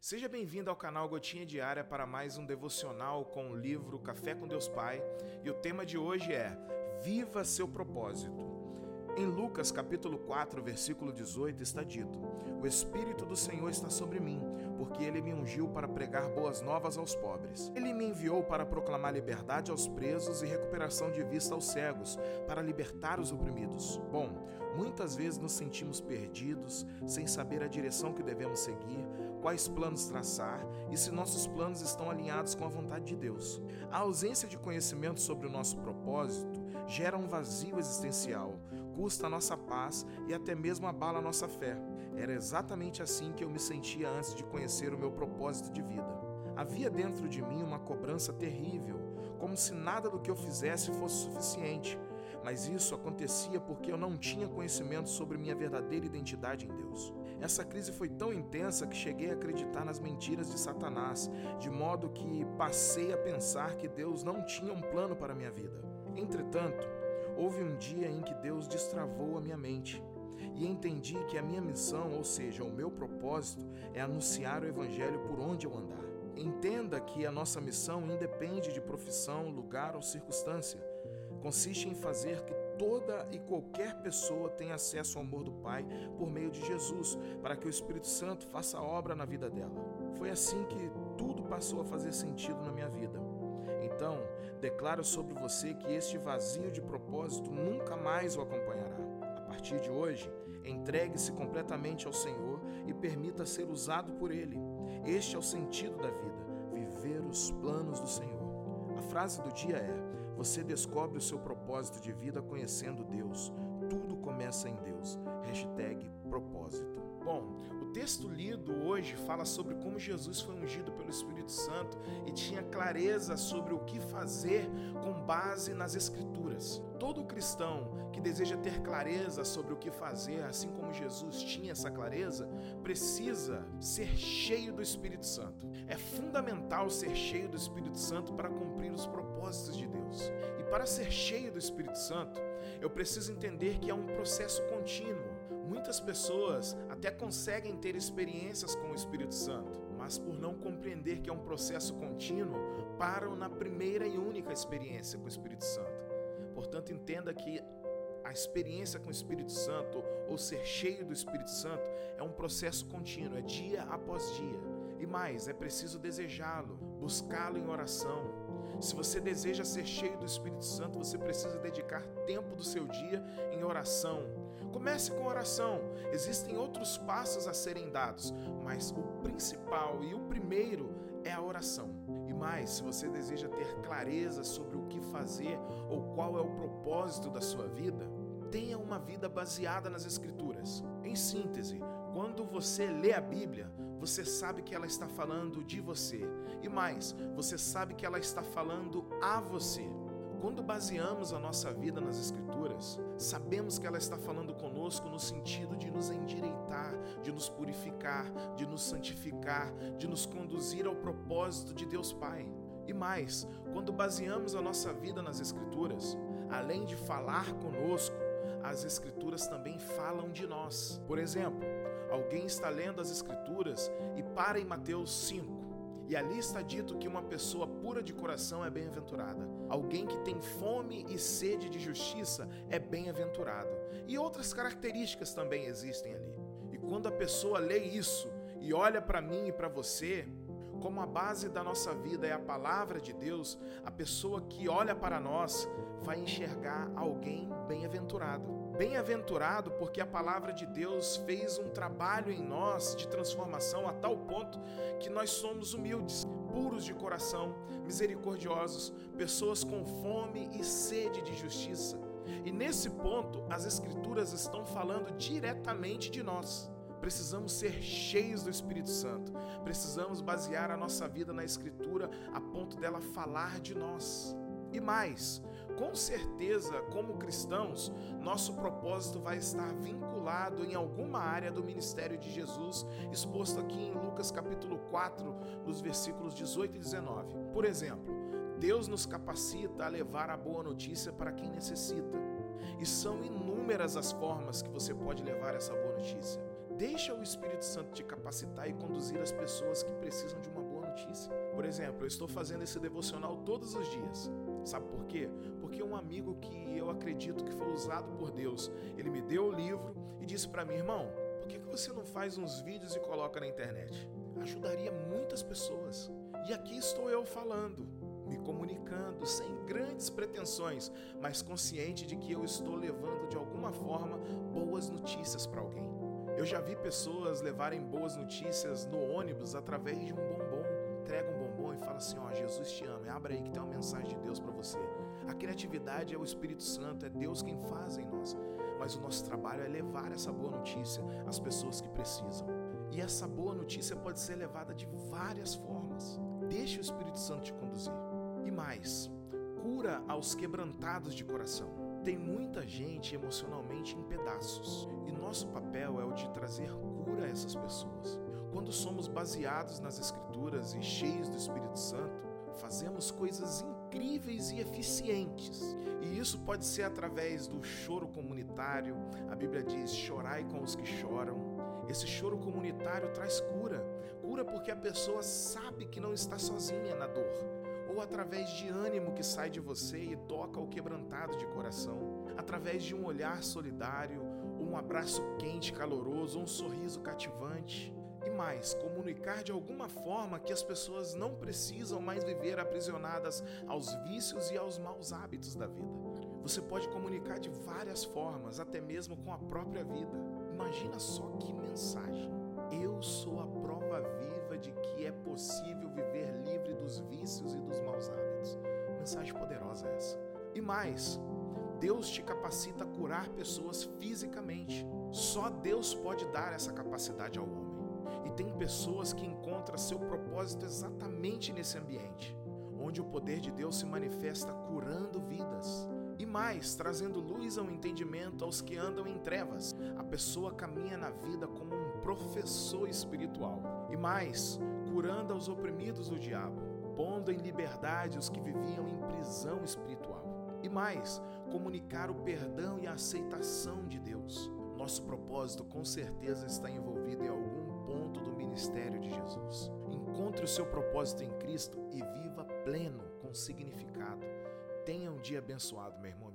Seja bem-vindo ao canal Gotinha Diária para mais um devocional com o livro Café com Deus Pai. E o tema de hoje é Viva seu propósito. Em Lucas capítulo 4, versículo 18 está dito: O espírito do Senhor está sobre mim, porque ele me ungiu para pregar boas novas aos pobres. Ele me enviou para proclamar liberdade aos presos e recuperação de vista aos cegos, para libertar os oprimidos. Bom, muitas vezes nos sentimos perdidos, sem saber a direção que devemos seguir, quais planos traçar e se nossos planos estão alinhados com a vontade de Deus. A ausência de conhecimento sobre o nosso propósito gera um vazio existencial, custa a nossa paz e até mesmo abala a nossa fé. Era exatamente assim que eu me sentia antes de conhecer o meu propósito de vida. Havia dentro de mim uma cobrança terrível, como se nada do que eu fizesse fosse suficiente. Mas isso acontecia porque eu não tinha conhecimento sobre minha verdadeira identidade em Deus. Essa crise foi tão intensa que cheguei a acreditar nas mentiras de Satanás, de modo que passei a pensar que Deus não tinha um plano para a minha vida. Entretanto, houve um dia em que Deus destravou a minha mente e entendi que a minha missão, ou seja, o meu propósito, é anunciar o Evangelho por onde eu andar. Entenda que a nossa missão independe de profissão, lugar ou circunstância. Consiste em fazer que toda e qualquer pessoa tenha acesso ao amor do Pai por meio de Jesus, para que o Espírito Santo faça obra na vida dela. Foi assim que tudo passou a fazer sentido na minha vida. Então, declaro sobre você que este vazio de propósito nunca mais o acompanhará. A partir de hoje, entregue-se completamente ao Senhor e permita ser usado por Ele. Este é o sentido da vida, viver os planos do Senhor. A frase do dia é: Você descobre o seu propósito de vida conhecendo Deus. Tudo começa em Deus. Hashtag propósito. Bom, o texto lido hoje fala sobre como Jesus foi ungido pelo Espírito Santo e tinha clareza sobre o que fazer com base nas Escrituras. Todo cristão que deseja ter clareza sobre o que fazer, assim como Jesus tinha essa clareza, precisa ser cheio do Espírito Santo. É fundamental ser cheio do Espírito Santo para cumprir os propósitos de Deus. E para ser cheio do Espírito Santo, eu preciso entender que é um processo contínuo. Muitas pessoas até conseguem ter experiências com o Espírito Santo, mas por não compreender que é um processo contínuo, param na primeira e única experiência com o Espírito Santo. Portanto, entenda que a experiência com o Espírito Santo, ou ser cheio do Espírito Santo, é um processo contínuo, é dia após dia. E mais, é preciso desejá-lo, buscá-lo em oração, se você deseja ser cheio do Espírito Santo, você precisa dedicar tempo do seu dia em oração. Comece com oração. Existem outros passos a serem dados, mas o principal e o primeiro é a oração. E mais, se você deseja ter clareza sobre o que fazer ou qual é o propósito da sua vida, tenha uma vida baseada nas Escrituras. Em síntese, quando você lê a Bíblia, você sabe que ela está falando de você. E mais, você sabe que ela está falando a você. Quando baseamos a nossa vida nas Escrituras, sabemos que ela está falando conosco no sentido de nos endireitar, de nos purificar, de nos santificar, de nos conduzir ao propósito de Deus Pai. E mais, quando baseamos a nossa vida nas Escrituras, além de falar conosco, as Escrituras também falam de nós. Por exemplo, alguém está lendo as Escrituras e para em Mateus 5. E ali está dito que uma pessoa pura de coração é bem-aventurada. Alguém que tem fome e sede de justiça é bem-aventurado. E outras características também existem ali. E quando a pessoa lê isso e olha para mim e para você, como a base da nossa vida é a palavra de Deus, a pessoa que olha para nós vai enxergar alguém bem-aventurado. Bem-aventurado porque a palavra de Deus fez um trabalho em nós de transformação a tal ponto que nós somos humildes, puros de coração, misericordiosos, pessoas com fome e sede de justiça. E nesse ponto, as Escrituras estão falando diretamente de nós. Precisamos ser cheios do Espírito Santo. Precisamos basear a nossa vida na Escritura a ponto dela falar de nós. E mais, com certeza, como cristãos, nosso propósito vai estar vinculado em alguma área do ministério de Jesus, exposto aqui em Lucas capítulo 4, nos versículos 18 e 19. Por exemplo, Deus nos capacita a levar a boa notícia para quem necessita. E são inúmeras as formas que você pode levar essa boa notícia Deixa o Espírito Santo te capacitar e conduzir as pessoas que precisam de uma boa notícia. Por exemplo, eu estou fazendo esse devocional todos os dias. Sabe por quê? Porque um amigo que eu acredito que foi usado por Deus, ele me deu o livro e disse para mim, irmão, por que você não faz uns vídeos e coloca na internet? Ajudaria muitas pessoas. E aqui estou eu falando, me comunicando sem grandes pretensões, mas consciente de que eu estou levando de alguma forma boas notícias para alguém. Eu já vi pessoas levarem boas notícias no ônibus através de um bombom. Entrega um bombom e fala assim: Ó, oh, Jesus te ama, abra aí que tem uma mensagem de Deus para você. A criatividade é o Espírito Santo, é Deus quem faz em nós. Mas o nosso trabalho é levar essa boa notícia às pessoas que precisam. E essa boa notícia pode ser levada de várias formas. Deixe o Espírito Santo te conduzir. E mais, cura aos quebrantados de coração. Tem muita gente emocionalmente em pedaços e nosso papel é o de trazer cura a essas pessoas. Quando somos baseados nas Escrituras e cheios do Espírito Santo, fazemos coisas incríveis e eficientes. E isso pode ser através do choro comunitário. A Bíblia diz: chorai com os que choram. Esse choro comunitário traz cura. Cura porque a pessoa sabe que não está sozinha na dor ou através de ânimo que sai de você e toca o quebrantado de coração, através de um olhar solidário, um abraço quente, caloroso, um sorriso cativante. E mais, comunicar de alguma forma que as pessoas não precisam mais viver aprisionadas aos vícios e aos maus hábitos da vida. Você pode comunicar de várias formas, até mesmo com a própria vida. Imagina só que mensagem. Eu sou a prova viva de que é possível viver livre dos vícios e dos maus hábitos. Mensagem poderosa essa. E mais, Deus te capacita a curar pessoas fisicamente. Só Deus pode dar essa capacidade ao homem. Tem pessoas que encontram seu propósito exatamente nesse ambiente, onde o poder de Deus se manifesta curando vidas. E mais, trazendo luz ao entendimento aos que andam em trevas. A pessoa caminha na vida como um professor espiritual. E mais, curando aos oprimidos do diabo, pondo em liberdade os que viviam em prisão espiritual. E mais, comunicar o perdão e a aceitação de Deus. Nosso propósito com certeza está envolvido em algum ponto do ministério de Jesus. Encontre o seu propósito em Cristo e viva pleno, com significado. Tenha um dia abençoado, meu irmão.